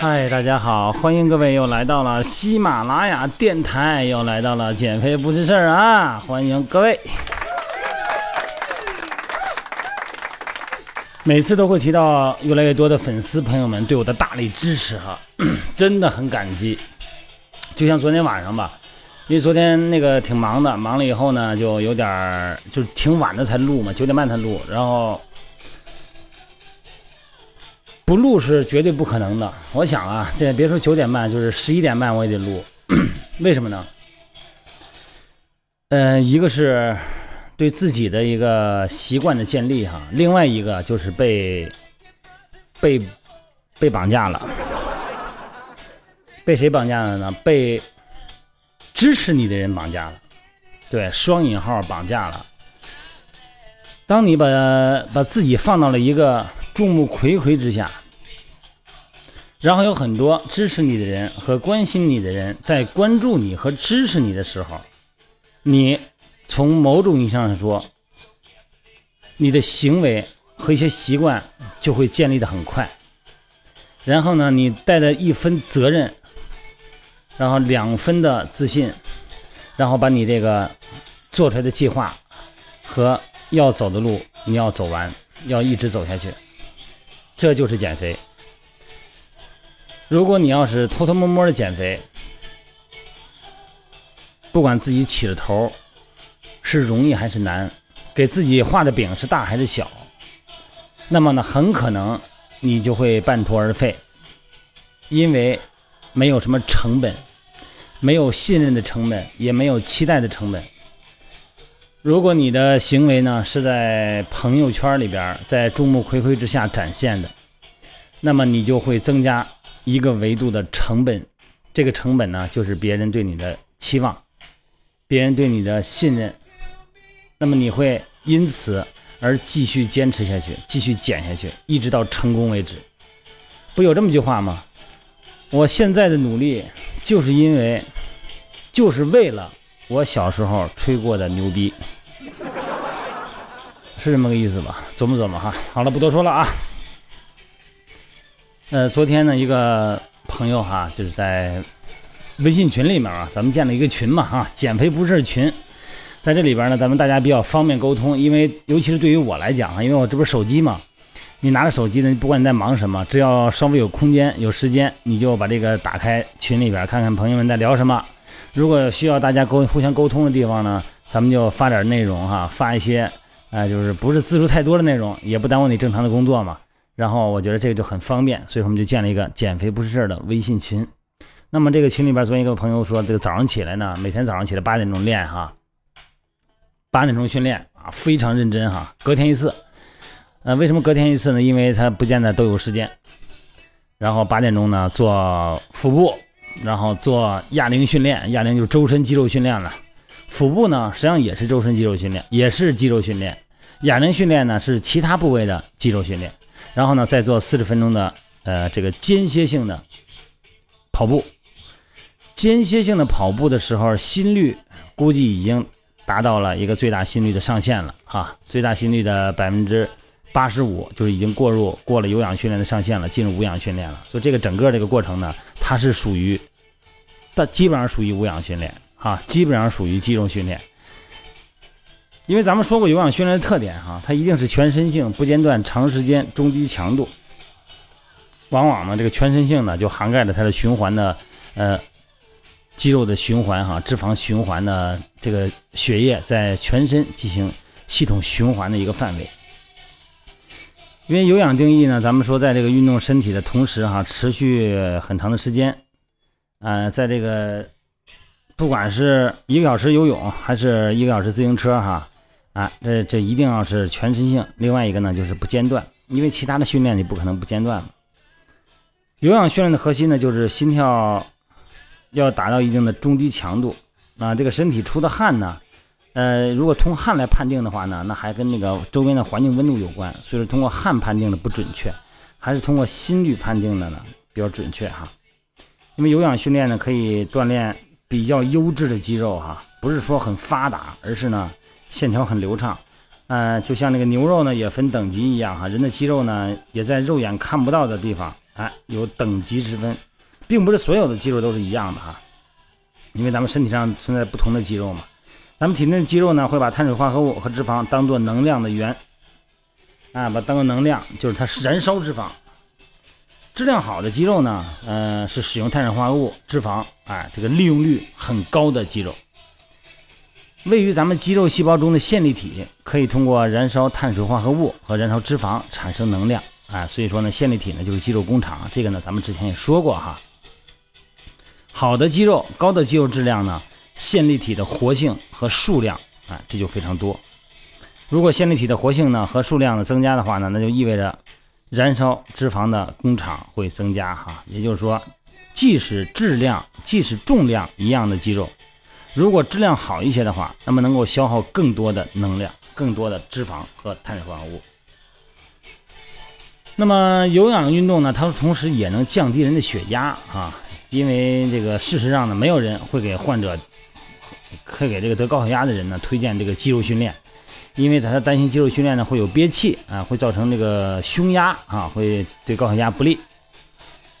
嗨，大家好，欢迎各位又来到了喜马拉雅电台，又来到了减肥不是事儿啊！欢迎各位。每次都会提到越来越多的粉丝朋友们对我的大力支持哈，真的很感激。就像昨天晚上吧，因为昨天那个挺忙的，忙了以后呢，就有点儿就是挺晚的才录嘛，九点半才录，然后不录是绝对不可能的。我想啊，这别说九点半，就是十一点半我也得录。为什么呢？嗯、一个是对自己的一个习惯的建立哈，另外一个就是被被被绑架了。被谁绑架了呢？被支持你的人绑架了。对，双引号绑架了。当你把把自己放到了一个众目睽睽之下，然后有很多支持你的人和关心你的人在关注你和支持你的时候，你从某种意义上说，你的行为和一些习惯就会建立的很快。然后呢，你带着一分责任，然后两分的自信，然后把你这个做出来的计划和要走的路，你要走完，要一直走下去，这就是减肥。如果你要是偷偷摸摸的减肥，不管自己起了头是容易还是难，给自己画的饼是大还是小，那么呢，很可能你就会半途而废，因为没有什么成本，没有信任的成本，也没有期待的成本。如果你的行为呢是在朋友圈里边，在众目睽睽之下展现的，那么你就会增加一个维度的成本，这个成本呢就是别人对你的期望，别人对你的信任，那么你会因此而继续坚持下去，继续减下去，一直到成功为止。不有这么句话吗？我现在的努力，就是因为，就是为了我小时候吹过的牛逼，是这么个意思吧？琢磨琢磨哈。好了，不多说了啊。呃，昨天呢，一个朋友哈，就是在微信群里面啊，咱们建了一个群嘛哈，减肥不是群，在这里边呢，咱们大家比较方便沟通，因为尤其是对于我来讲啊，因为我这不是手机嘛，你拿着手机呢，不管你在忙什么，只要稍微有空间、有时间，你就把这个打开群里边看看朋友们在聊什么。如果需要大家沟互相沟通的地方呢，咱们就发点内容哈，发一些，呃，就是不是字数太多的内容，也不耽误你正常的工作嘛。然后我觉得这个就很方便，所以说我们就建了一个减肥不是事儿的微信群。那么这个群里边，昨天一个朋友说，这个早上起来呢，每天早上起来八点钟练哈，八点钟训练啊，非常认真哈，隔天一次。呃，为什么隔天一次呢？因为他不见得都有时间。然后八点钟呢做腹部，然后做哑铃训练，哑铃就是周身肌肉训练了。腹部呢实际上也是周身肌肉训练，也是肌肉训练。哑铃训练呢是其他部位的肌肉训练。然后呢再做四十分钟的呃这个间歇性的跑步。间歇性的跑步的时候，心率估计已经达到了一个最大心率的上限了哈，最大心率的百分之八十五就是已经过入过了有氧训练的上限了，进入无氧训练了。所以这个整个这个过程呢，它是属于，它基本上属于无氧训练啊，基本上属于肌肉训练。因为咱们说过有氧训练的特点哈，它一定是全身性、不间断、长时间、中低强度。往往呢，这个全身性呢就涵盖了它的循环的呃。肌肉的循环哈，脂肪循环的这个血液在全身进行系统循环的一个范围。因为有氧定义呢，咱们说在这个运动身体的同时哈，持续很长的时间，呃，在这个不管是一个小时游泳还是一个小时自行车哈，啊，这这一定要是全身性。另外一个呢就是不间断，因为其他的训练你不可能不间断。有氧训练的核心呢就是心跳。要达到一定的中低强度啊，这个身体出的汗呢，呃，如果通汗来判定的话呢，那还跟那个周边的环境温度有关，所以说通过汗判定的不准确，还是通过心率判定的呢比较准确哈。因为有氧训练呢可以锻炼比较优质的肌肉哈，不是说很发达，而是呢线条很流畅。呃，就像那个牛肉呢也分等级一样哈，人的肌肉呢也在肉眼看不到的地方，哎，有等级之分，并不是所有的肌肉都是一样的哈。因为咱们身体上存在不同的肌肉嘛，咱们体内的肌肉呢会把碳水化合物和脂肪当做能量的源，啊，把当做能量，就是它燃烧脂肪。质量好的肌肉呢，呃，是使用碳水化合物、脂肪，哎，这个利用率很高的肌肉。位于咱们肌肉细胞中的线粒体，可以通过燃烧碳水化合物和燃烧脂肪产生能量，哎，所以说呢，线粒体呢就是肌肉工厂。这个呢，咱们之前也说过哈。好的肌肉，高的肌肉质量呢，线粒体的活性和数量，啊，这就非常多。如果线粒体的活性呢和数量的增加的话呢，那就意味着。燃烧脂肪的工厂会增加哈，也就是说，即使质量、即使重量一样的肌肉，如果质量好一些的话，那么能够消耗更多的能量、更多的脂肪和碳水化合物。那么有氧运动呢，它同时也能降低人的血压啊，因为这个事实上呢，没有人会给患者，会给这个得高血压的人呢推荐这个肌肉训练。因为他担心肌肉训练呢会有憋气啊，会造成这个胸压啊，会对高血压不利。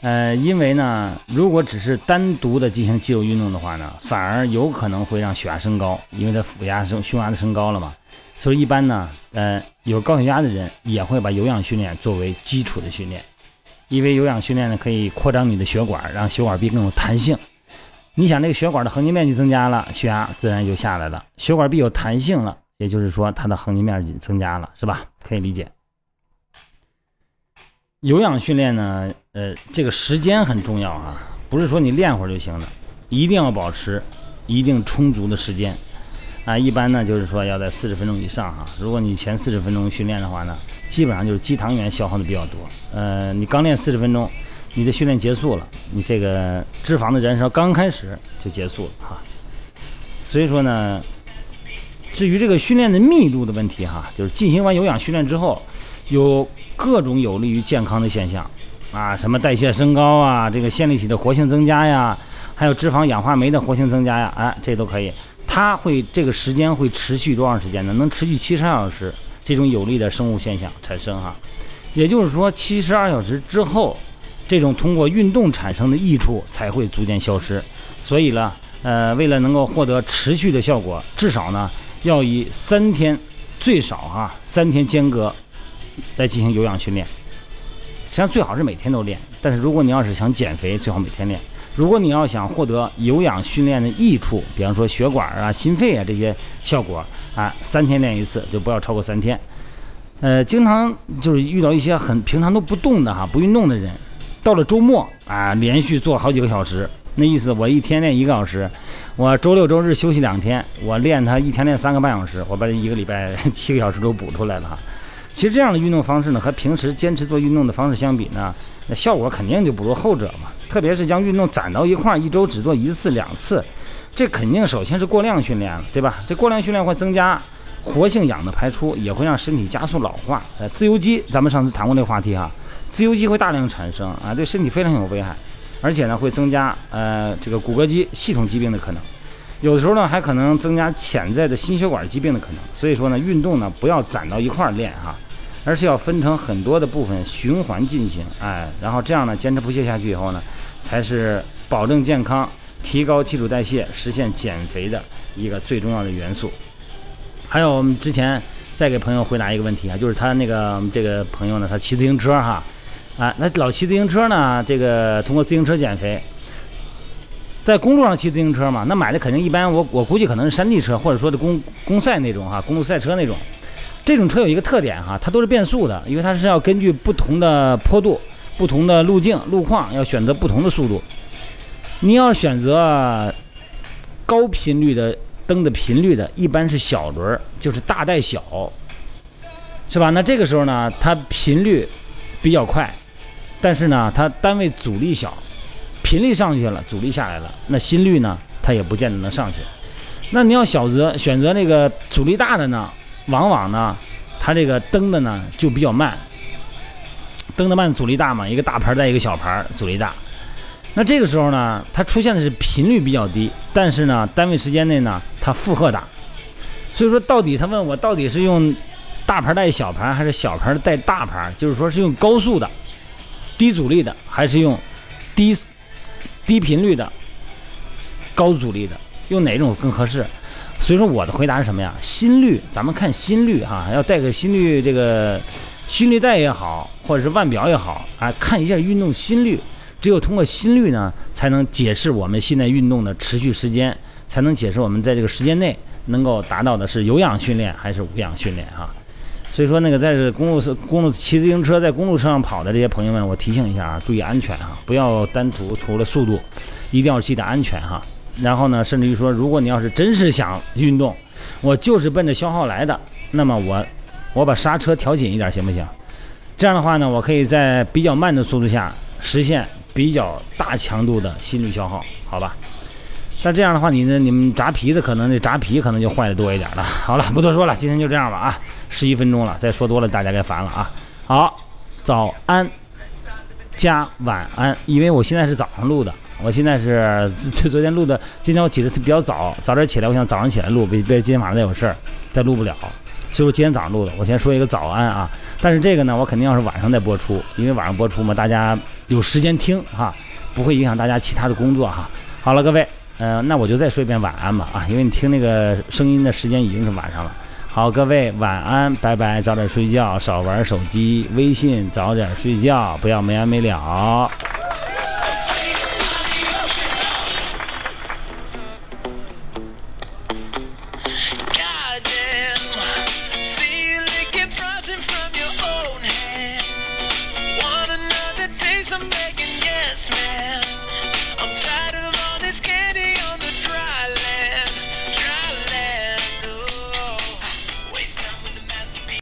呃，因为呢，如果只是单独的进行肌肉运动的话呢，反而有可能会让血压升高，因为它腹压升胸压的升高了嘛。所以一般呢，呃，有高血压的人也会把有氧训练作为基础的训练，因为有氧训练呢可以扩张你的血管，让血管壁更有弹性。你想，这个血管的横截面积增加了，血压自然就下来了，血管壁有弹性了。也就是说，它的横截面积增加了，是吧？可以理解。有氧训练呢，呃，这个时间很重要啊，不是说你练会儿就行了，一定要保持一定充足的时间啊。一般呢，就是说要在四十分钟以上哈。如果你前四十分钟训练的话呢，基本上就是肌糖原消耗的比较多。呃，你刚练四十分钟，你的训练结束了，你这个脂肪的燃烧刚开始就结束了哈。所以说呢。至于这个训练的密度的问题，哈，就是进行完有氧训练之后，有各种有利于健康的现象，啊，什么代谢升高啊，这个线粒体的活性增加呀，还有脂肪氧化酶的活性增加呀，哎，这都可以。它会这个时间会持续多长时间呢？能持续七十二小时，这种有利的生物现象产生哈。也就是说，七十二小时之后，这种通过运动产生的益处才会逐渐消失。所以呢，呃，为了能够获得持续的效果，至少呢。要以三天最少哈三天间隔来进行有氧训练，实际上最好是每天都练。但是如果你要是想减肥，最好每天练。如果你要想获得有氧训练的益处，比方说血管啊、心肺啊这些效果啊，三天练一次就不要超过三天。呃，经常就是遇到一些很平常都不动的哈不运动的人，到了周末啊连续做好几个小时。那意思，我一天练一个小时，我周六周日休息两天，我练它一天练三个半小时，我把这一个礼拜七个小时都补出来了哈。其实这样的运动方式呢，和平时坚持做运动的方式相比呢，那效果肯定就不如后者嘛。特别是将运动攒到一块儿，一周只做一次两次，这肯定首先是过量训练了，对吧？这过量训练会增加活性氧的排出，也会让身体加速老化。呃，自由基，咱们上次谈过这个话题哈，自由基会大量产生啊，对身体非常有危害。而且呢，会增加呃这个骨骼肌系统疾病的可能，有的时候呢还可能增加潜在的心血管疾病的可能。所以说呢，运动呢不要攒到一块儿练哈，而是要分成很多的部分循环进行，哎，然后这样呢坚持不懈下去以后呢，才是保证健康、提高基础代谢、实现减肥的一个最重要的元素。还有我们之前再给朋友回答一个问题啊，就是他那个这个朋友呢，他骑自行车哈。啊，那老骑自行车呢？这个通过自行车减肥，在公路上骑自行车嘛，那买的肯定一般。我我估计可能是山地车，或者说的公公赛那种哈，公路赛车那种。这种车有一个特点哈，它都是变速的，因为它是要根据不同的坡度、不同的路径、路况，要选择不同的速度。你要选择高频率的蹬的频率的，一般是小轮，就是大带小，是吧？那这个时候呢，它频率比较快。但是呢，它单位阻力小，频率上去了，阻力下来了，那心率呢，它也不见得能上去。那你要小择选择那个阻力大的呢，往往呢，它这个蹬的呢就比较慢，蹬的慢，阻力大嘛，一个大牌带一个小牌，阻力大。那这个时候呢，它出现的是频率比较低，但是呢，单位时间内呢，它负荷大。所以说，到底他问我到底是用大盘带小盘，还是小盘带大盘？就是说是用高速的、低阻力的，还是用低低频率的、高阻力的？用哪种更合适？所以说我的回答是什么呀？心率，咱们看心率哈，要带个心率这个心率带也好，或者是腕表也好，啊，看一下运动心率。只有通过心率呢，才能解释我们现在运动的持续时间，才能解释我们在这个时间内能够达到的是有氧训练还是无氧训练哈。所以说，那个在这公路上、公路骑自行车在公路车上跑的这些朋友们，我提醒一下啊，注意安全哈，不要单图图了速度，一定要记得安全哈。然后呢，甚至于说，如果你要是真是想运动，我就是奔着消耗来的，那么我我把刹车调紧一点行不行？这样的话呢，我可以在比较慢的速度下实现。比较大强度的心率消耗，好吧？那这样的话，你呢？你们炸皮子可能这炸皮可能就坏的多一点了。好了，不多说了，今天就这样吧啊！十一分钟了，再说多了大家该烦了啊！好，早安加晚安，因为我现在是早上录的，我现在是这昨天录的，今天我起的比较早，早点起来，我想早上起来录，别别今天晚上再有事儿再录不了，所以我今天早上录的。我先说一个早安啊！但是这个呢，我肯定要是晚上再播出，因为晚上播出嘛，大家有时间听哈，不会影响大家其他的工作哈。好了，各位，呃，那我就再说一遍晚安吧啊，因为你听那个声音的时间已经是晚上了。好，各位晚安，拜拜，早点睡觉，少玩手机，微信，早点睡觉，不要没完没了。